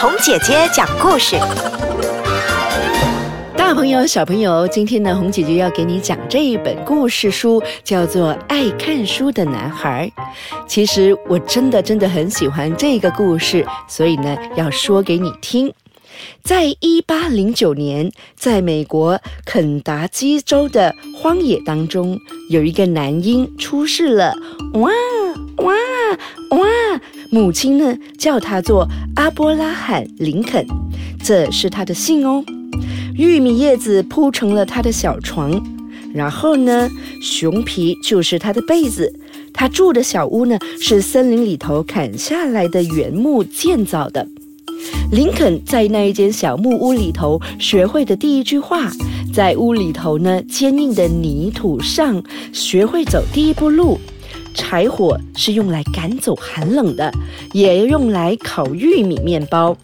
红姐姐讲故事。大朋友、小朋友，今天呢，红姐姐要给你讲这一本故事书，叫做《爱看书的男孩》。其实我真的真的很喜欢这个故事，所以呢，要说给你听。在一八零九年，在美国肯达基州的荒野当中，有一个男婴出世了。哇哇哇！母亲呢叫他做阿波拉罕·林肯，这是他的姓哦。玉米叶子铺成了他的小床，然后呢，熊皮就是他的被子。他住的小屋呢，是森林里头砍下来的原木建造的。林肯在那一间小木屋里头学会的第一句话，在屋里头呢坚硬的泥土上学会走第一步路。柴火是用来赶走寒冷的，也用来烤玉米面包。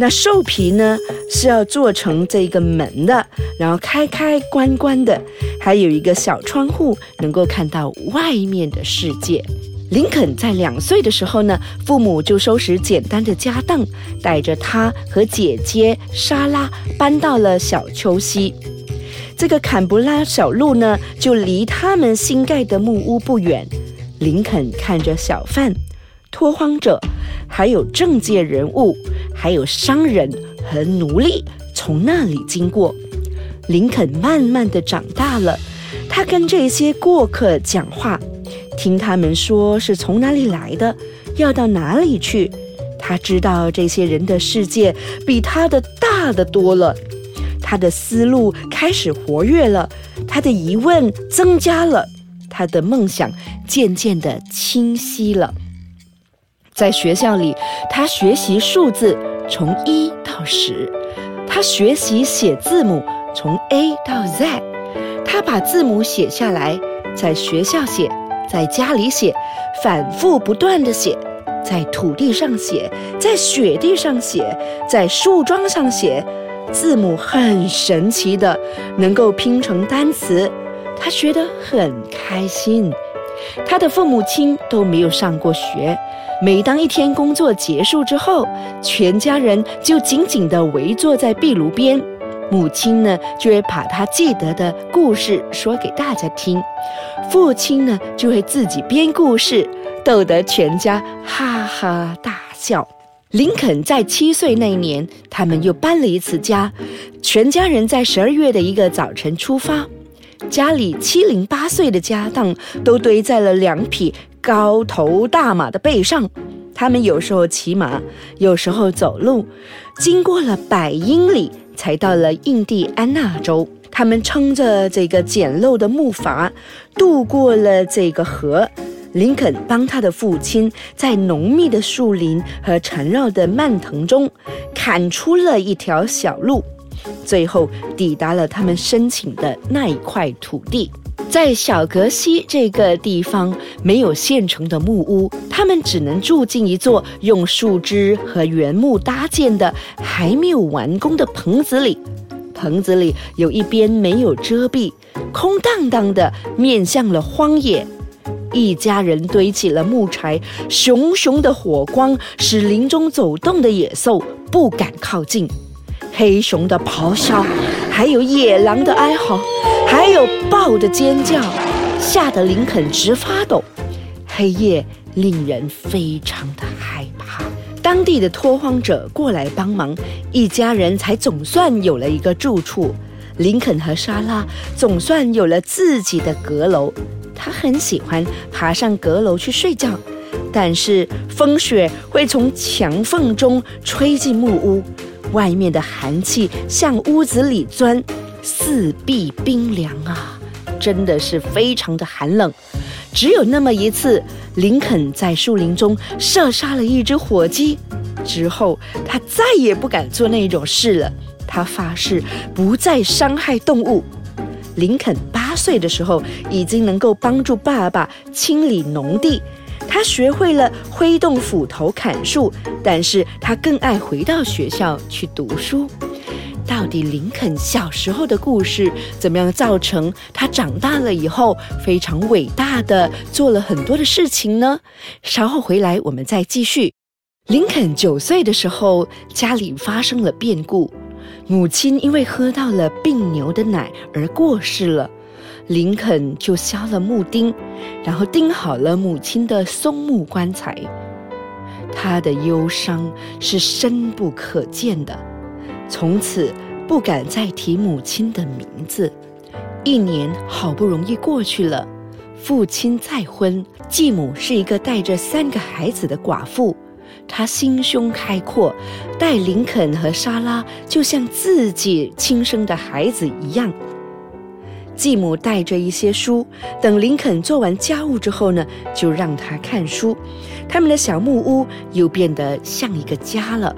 那兽皮呢是要做成这个门的，然后开开关关的，还有一个小窗户，能够看到外面的世界。林肯在两岁的时候呢，父母就收拾简单的家当，带着他和姐姐莎拉搬到了小丘西。这个坎布拉小路呢，就离他们新盖的木屋不远。林肯看着小贩、拓荒者，还有政界人物，还有商人和奴隶从那里经过。林肯慢慢的长大了，他跟这些过客讲话，听他们说是从哪里来的，要到哪里去。他知道这些人的世界比他的大得多了，他的思路开始活跃了，他的疑问增加了。他的梦想渐渐的清晰了。在学校里，他学习数字从一到十，他学习写字母从 A 到 Z，他把字母写下来，在学校写，在家里写，反复不断的写，在土地上写，在雪地上写，在树桩上写，字母很神奇的，能够拼成单词。他学得很开心，他的父母亲都没有上过学。每当一天工作结束之后，全家人就紧紧地围坐在壁炉边，母亲呢就会把他记得的故事说给大家听，父亲呢就会自己编故事，逗得全家哈哈大笑。林肯在七岁那年，他们又搬了一次家，全家人在十二月的一个早晨出发。家里七零八碎的家当都堆在了两匹高头大马的背上，他们有时候骑马，有时候走路，经过了百英里，才到了印第安纳州。他们撑着这个简陋的木筏，渡过了这个河。林肯帮他的父亲在浓密的树林和缠绕的蔓藤中砍出了一条小路。最后抵达了他们申请的那一块土地，在小格西这个地方没有现成的木屋，他们只能住进一座用树枝和原木搭建的还没有完工的棚子里。棚子里有一边没有遮蔽，空荡荡的，面向了荒野。一家人堆起了木柴，熊熊的火光使林中走动的野兽不敢靠近。黑熊的咆哮，还有野狼的哀嚎，还有豹的尖叫，吓得林肯直发抖。黑夜令人非常的害怕。当地的拓荒者过来帮忙，一家人才总算有了一个住处。林肯和莎拉总算有了自己的阁楼。他很喜欢爬上阁楼去睡觉，但是风雪会从墙缝中吹进木屋。外面的寒气向屋子里钻，四壁冰凉啊，真的是非常的寒冷。只有那么一次，林肯在树林中射杀了一只火鸡，之后他再也不敢做那种事了。他发誓不再伤害动物。林肯八岁的时候，已经能够帮助爸爸清理农地。他学会了挥动斧头砍树，但是他更爱回到学校去读书。到底林肯小时候的故事怎么样造成他长大了以后非常伟大的做了很多的事情呢？稍后回来我们再继续。林肯九岁的时候，家里发生了变故，母亲因为喝到了病牛的奶而过世了。林肯就削了木钉，然后钉好了母亲的松木棺材。他的忧伤是深不可见的，从此不敢再提母亲的名字。一年好不容易过去了，父亲再婚，继母是一个带着三个孩子的寡妇。他心胸开阔，待林肯和莎拉就像自己亲生的孩子一样。继母带着一些书，等林肯做完家务之后呢，就让他看书。他们的小木屋又变得像一个家了。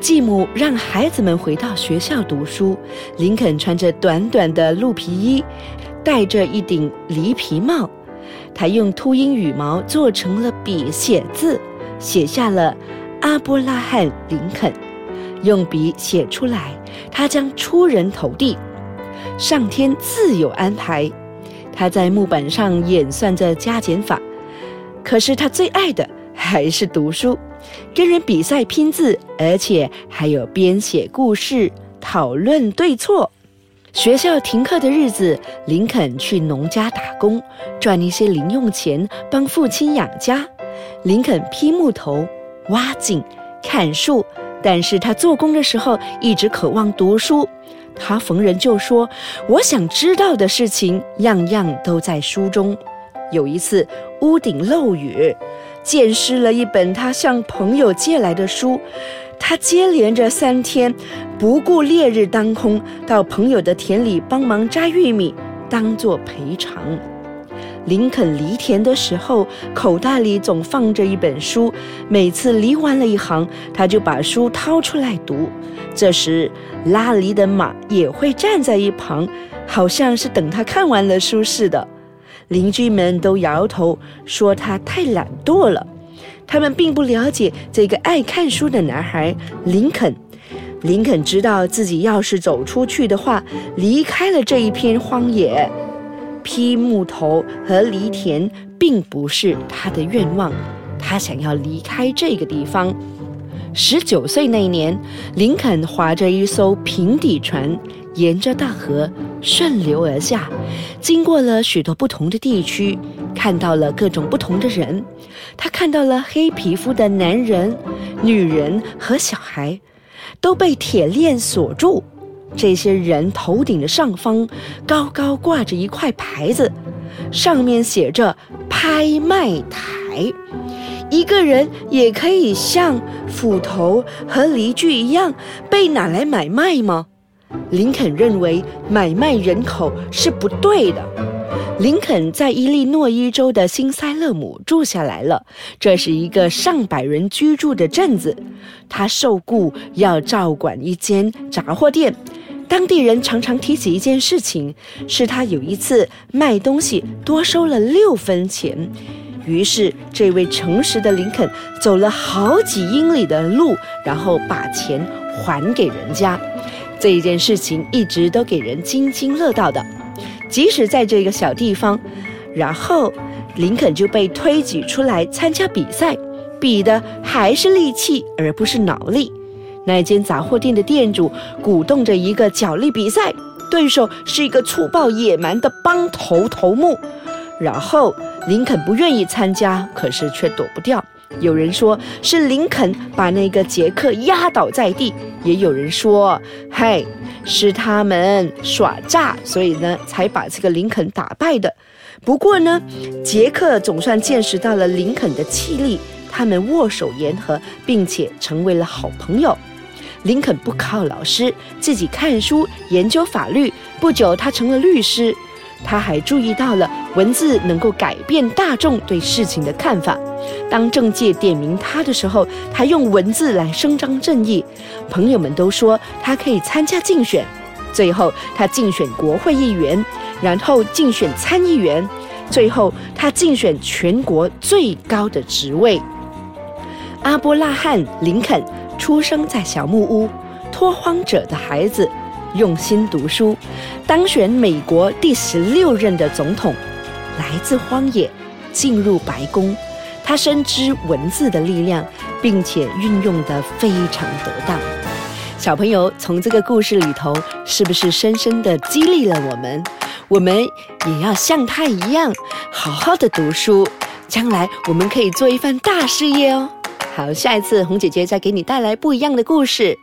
继母让孩子们回到学校读书，林肯穿着短短的鹿皮衣，戴着一顶狸皮帽，他用秃鹰羽毛做成了笔写字。写下了阿波拉罕·林肯，用笔写出来，他将出人头地。上天自有安排，他在木板上演算着加减法。可是他最爱的还是读书，跟人比赛拼字，而且还有编写故事、讨论对错。学校停课的日子，林肯去农家打工，赚一些零用钱，帮父亲养家。林肯劈木头、挖井、砍树，但是他做工的时候一直渴望读书。他逢人就说：“我想知道的事情，样样都在书中。”有一次屋顶漏雨，溅湿了一本他向朋友借来的书。他接连着三天，不顾烈日当空，到朋友的田里帮忙摘玉米，当做赔偿。林肯犁田的时候，口袋里总放着一本书。每次犁完了一行，他就把书掏出来读。这时，拉犁的马也会站在一旁，好像是等他看完了书似的。邻居们都摇头说他太懒惰了。他们并不了解这个爱看书的男孩林肯。林肯知道自己要是走出去的话，离开了这一片荒野。劈木头和犁田并不是他的愿望，他想要离开这个地方。十九岁那年，林肯划着一艘平底船，沿着大河顺流而下，经过了许多不同的地区，看到了各种不同的人。他看到了黑皮肤的男人、女人和小孩，都被铁链锁住。这些人头顶的上方高高挂着一块牌子，上面写着“拍卖台”。一个人也可以像斧头和犁具一样被拿来买卖吗？林肯认为买卖人口是不对的。林肯在伊利诺伊州的新塞勒姆住下来了，这是一个上百人居住的镇子。他受雇要照管一间杂货店。当地人常常提起一件事情，是他有一次卖东西多收了六分钱。于是，这位诚实的林肯走了好几英里的路，然后把钱还给人家。这一件事情一直都给人津津乐道的，即使在这个小地方。然后，林肯就被推举出来参加比赛，比的还是力气，而不是脑力。那间杂货店的店主鼓动着一个角力比赛，对手是一个粗暴野蛮的帮头头目。然后林肯不愿意参加，可是却躲不掉。有人说是林肯把那个杰克压倒在地，也有人说，嘿，是他们耍诈，所以呢才把这个林肯打败的。不过呢，杰克总算见识到了林肯的气力，他们握手言和，并且成为了好朋友。林肯不靠老师，自己看书研究法律。不久，他成了律师。他还注意到了文字能够改变大众对事情的看法。当政界点名他的时候，他用文字来伸张正义。朋友们都说他可以参加竞选。最后，他竞选国会议员，然后竞选参议员，最后他竞选全国最高的职位——阿波拉罕·林肯。出生在小木屋，拓荒者的孩子，用心读书，当选美国第十六任的总统，来自荒野，进入白宫。他深知文字的力量，并且运用得非常得当。小朋友从这个故事里头，是不是深深的激励了我们？我们也要像他一样，好好的读书，将来我们可以做一番大事业哦。好，下一次红姐姐再给你带来不一样的故事。